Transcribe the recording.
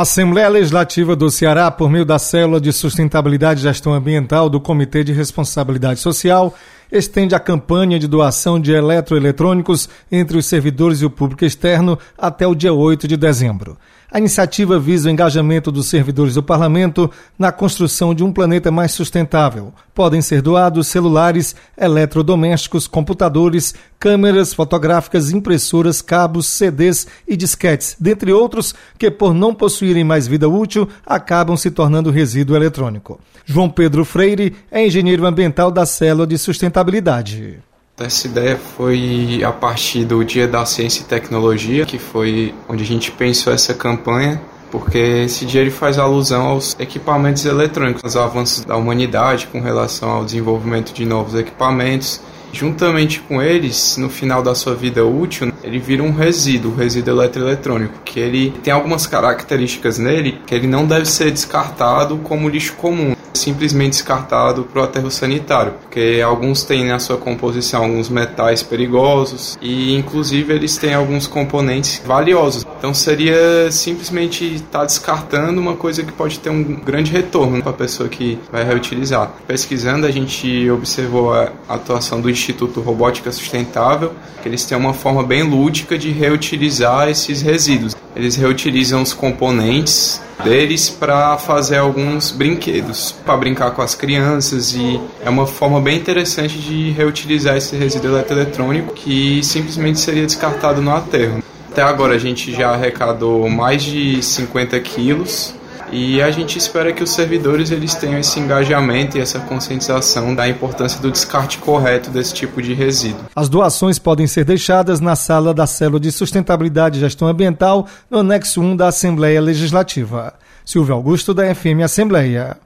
A Assembleia Legislativa do Ceará, por meio da Célula de Sustentabilidade e Gestão Ambiental do Comitê de Responsabilidade Social, estende a campanha de doação de eletroeletrônicos entre os servidores e o público externo até o dia 8 de dezembro. A iniciativa visa o engajamento dos servidores do parlamento na construção de um planeta mais sustentável. Podem ser doados celulares, eletrodomésticos, computadores, câmeras fotográficas, impressoras, cabos, CDs e disquetes, dentre outros que, por não possuírem mais vida útil, acabam se tornando resíduo eletrônico. João Pedro Freire é engenheiro ambiental da Célula de Sustentabilidade. Essa ideia foi a partir do Dia da Ciência e Tecnologia, que foi onde a gente pensou essa campanha, porque esse dia ele faz alusão aos equipamentos eletrônicos, aos avanços da humanidade com relação ao desenvolvimento de novos equipamentos. Juntamente com eles, no final da sua vida útil, ele vira um resíduo, um resíduo eletroeletrônico, que ele tem algumas características nele que ele não deve ser descartado como lixo comum simplesmente descartado para o aterro sanitário, porque alguns têm na sua composição alguns metais perigosos e inclusive eles têm alguns componentes valiosos. Então seria simplesmente estar tá descartando uma coisa que pode ter um grande retorno para a pessoa que vai reutilizar. Pesquisando a gente observou a atuação do Instituto Robótica Sustentável, que eles têm uma forma bem lúdica de reutilizar esses resíduos. Eles reutilizam os componentes deles para fazer alguns brinquedos, para brincar com as crianças e é uma forma bem interessante de reutilizar esse resíduo eletroeletrônico que simplesmente seria descartado no aterro. Até agora a gente já arrecadou mais de 50 quilos e a gente espera que os servidores eles tenham esse engajamento e essa conscientização da importância do descarte correto desse tipo de resíduo. As doações podem ser deixadas na sala da Célula de Sustentabilidade e Gestão Ambiental, no anexo 1 da Assembleia Legislativa. Silvio Augusto, da FM Assembleia.